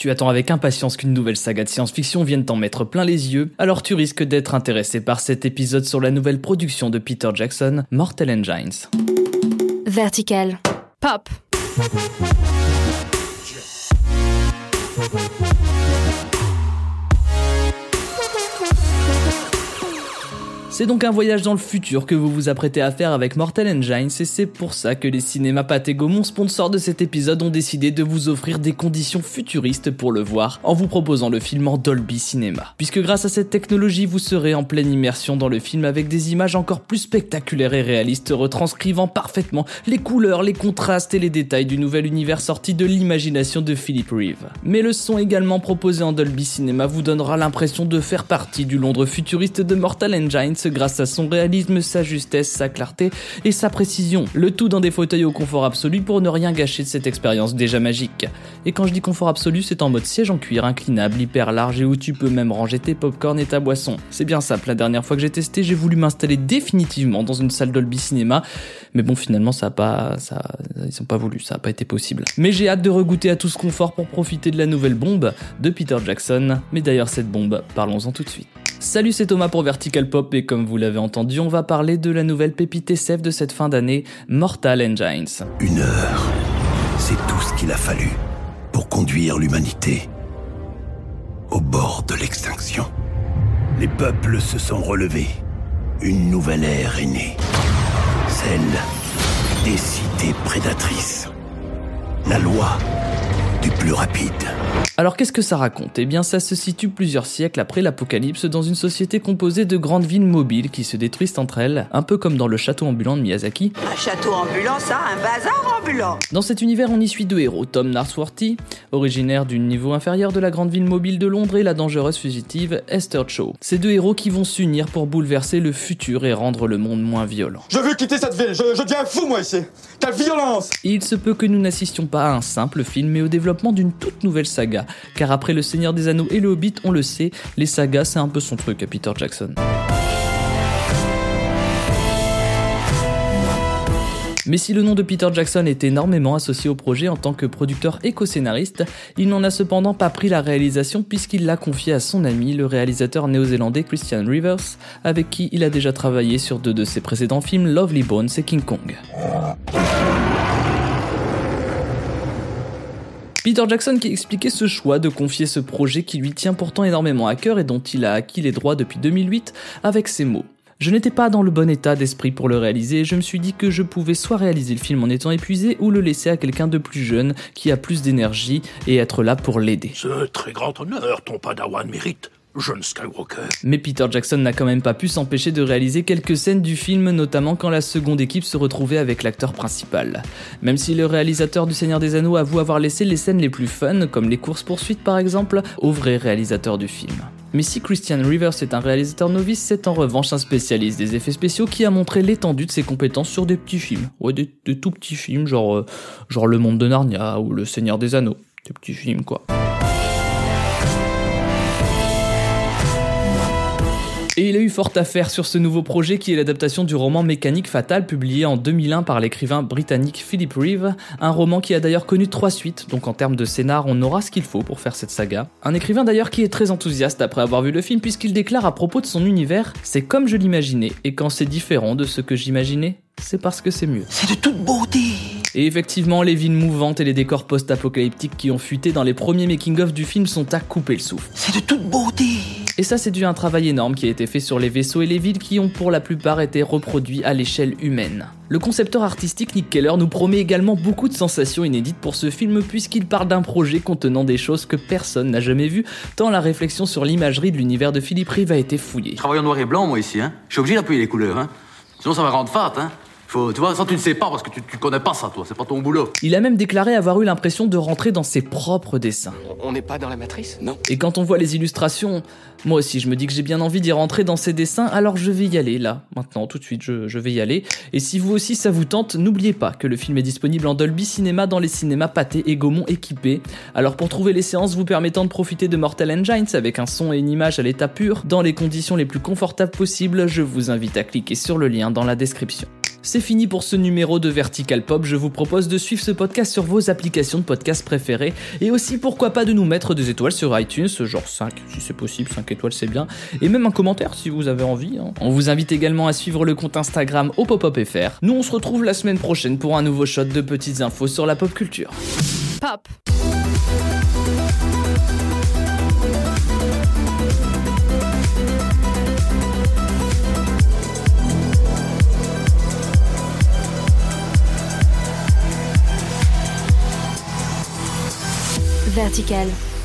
Tu attends avec impatience qu'une nouvelle saga de science-fiction vienne t'en mettre plein les yeux, alors tu risques d'être intéressé par cet épisode sur la nouvelle production de Peter Jackson, Mortal Engines. Vertical. Pop. C'est donc un voyage dans le futur que vous vous apprêtez à faire avec Mortal Engines et c'est pour ça que les cinémas Pathé Gaumont, sponsors de cet épisode, ont décidé de vous offrir des conditions futuristes pour le voir en vous proposant le film en Dolby Cinema. Puisque grâce à cette technologie, vous serez en pleine immersion dans le film avec des images encore plus spectaculaires et réalistes retranscrivant parfaitement les couleurs, les contrastes et les détails du nouvel univers sorti de l'imagination de Philip Reeve. Mais le son également proposé en Dolby Cinema vous donnera l'impression de faire partie du Londres futuriste de Mortal Engines grâce à son réalisme, sa justesse, sa clarté et sa précision. Le tout dans des fauteuils au confort absolu pour ne rien gâcher de cette expérience déjà magique. Et quand je dis confort absolu, c'est en mode siège en cuir inclinable, hyper large et où tu peux même ranger tes popcorn et ta boisson. C'est bien simple, la dernière fois que j'ai testé, j'ai voulu m'installer définitivement dans une salle Dolby Cinéma, mais bon finalement ça a pas, ça, ils ont pas voulu, ça a pas été possible. Mais j'ai hâte de regoûter à tout ce confort pour profiter de la nouvelle bombe de Peter Jackson. Mais d'ailleurs cette bombe, parlons-en tout de suite. Salut, c'est Thomas pour Vertical Pop et comme vous l'avez entendu, on va parler de la nouvelle pépite SF de cette fin d'année, Mortal Engines. Une heure, c'est tout ce qu'il a fallu pour conduire l'humanité au bord de l'extinction. Les peuples se sont relevés. Une nouvelle ère est née. Celle des cités prédatrices. La loi du plus rapide. Alors qu'est-ce que ça raconte? Eh bien ça se situe plusieurs siècles après l'apocalypse dans une société composée de grandes villes mobiles qui se détruisent entre elles, un peu comme dans le château ambulant de Miyazaki. Un château ambulant, ça, un bazar ambulant Dans cet univers on y suit deux héros, Tom Narsworthy, originaire du niveau inférieur de la grande ville mobile de Londres et la dangereuse fugitive Esther Cho. Ces deux héros qui vont s'unir pour bouleverser le futur et rendre le monde moins violent. Je veux quitter cette ville, je, je deviens fou moi ici Quelle violence Et il se peut que nous n'assistions pas à un simple film mais au développement d'une toute nouvelle saga, car après Le Seigneur des Anneaux et Le Hobbit, on le sait, les sagas c'est un peu son truc à Peter Jackson. Mais si le nom de Peter Jackson est énormément associé au projet en tant que producteur et co-scénariste, il n'en a cependant pas pris la réalisation puisqu'il l'a confié à son ami, le réalisateur néo-zélandais Christian Rivers, avec qui il a déjà travaillé sur deux de ses précédents films Lovely Bones et King Kong. Peter Jackson qui expliquait ce choix de confier ce projet qui lui tient pourtant énormément à cœur et dont il a acquis les droits depuis 2008 avec ces mots. Je n'étais pas dans le bon état d'esprit pour le réaliser et je me suis dit que je pouvais soit réaliser le film en étant épuisé ou le laisser à quelqu'un de plus jeune qui a plus d'énergie et être là pour l'aider. Ce très grand honneur, ton padawan mérite. Jeune Skywalker. Mais Peter Jackson n'a quand même pas pu s'empêcher de réaliser quelques scènes du film, notamment quand la seconde équipe se retrouvait avec l'acteur principal. Même si le réalisateur du Seigneur des Anneaux avoue avoir laissé les scènes les plus fun, comme les courses-poursuites par exemple, au vrai réalisateur du film. Mais si Christian Rivers est un réalisateur novice, c'est en revanche un spécialiste des effets spéciaux qui a montré l'étendue de ses compétences sur des petits films. Ouais, des, des tout petits films, genre, euh, genre Le Monde de Narnia ou Le Seigneur des Anneaux. Des petits films quoi. Et il a eu fort à faire sur ce nouveau projet qui est l'adaptation du roman Mécanique fatale publié en 2001 par l'écrivain britannique Philip Reeve, un roman qui a d'ailleurs connu trois suites, donc en termes de scénar on aura ce qu'il faut pour faire cette saga. Un écrivain d'ailleurs qui est très enthousiaste après avoir vu le film puisqu'il déclare à propos de son univers C'est comme je l'imaginais, et quand c'est différent de ce que j'imaginais, c'est parce que c'est mieux. C'est de toute beauté Et effectivement, les villes mouvantes et les décors post-apocalyptiques qui ont fuité dans les premiers making-of du film sont à couper le souffle. C'est de toute beauté Et ça, c'est dû à un travail énorme qui a été fait sur les vaisseaux et les villes qui ont pour la plupart été reproduits à l'échelle humaine. Le concepteur artistique Nick Keller nous promet également beaucoup de sensations inédites pour ce film puisqu'il parle d'un projet contenant des choses que personne n'a jamais vues, tant la réflexion sur l'imagerie de l'univers de Philippe Rive a été fouillée. Je travaille en noir et blanc, moi, ici, hein. Je suis obligé d'appuyer les couleurs, hein. Sinon, ça va rendre fat, hein. Faut, tu vois, ça, tu ne sais pas parce que tu, tu connais pas ça, toi. C'est pas ton boulot. Il a même déclaré avoir eu l'impression de rentrer dans ses propres dessins. On n'est pas dans la matrice Non. Et quand on voit les illustrations, moi aussi je me dis que j'ai bien envie d'y rentrer dans ces dessins, alors je vais y aller là, maintenant, tout de suite, je, je vais y aller. Et si vous aussi ça vous tente, n'oubliez pas que le film est disponible en Dolby Cinéma dans les cinémas Pathé et Gaumont équipés. Alors pour trouver les séances vous permettant de profiter de Mortal Engines avec un son et une image à l'état pur, dans les conditions les plus confortables possibles, je vous invite à cliquer sur le lien dans la description. C'est fini pour ce numéro de Vertical Pop. Je vous propose de suivre ce podcast sur vos applications de podcast préférées et aussi pourquoi pas de nous mettre des étoiles sur iTunes, genre 5 si c'est possible, 5 étoiles c'est bien, et même un commentaire si vous avez envie. hein. On vous invite également à suivre le compte Instagram au Pop-Up Nous on se retrouve la semaine prochaine pour un nouveau shot de petites infos sur la pop culture. Pop. verticale.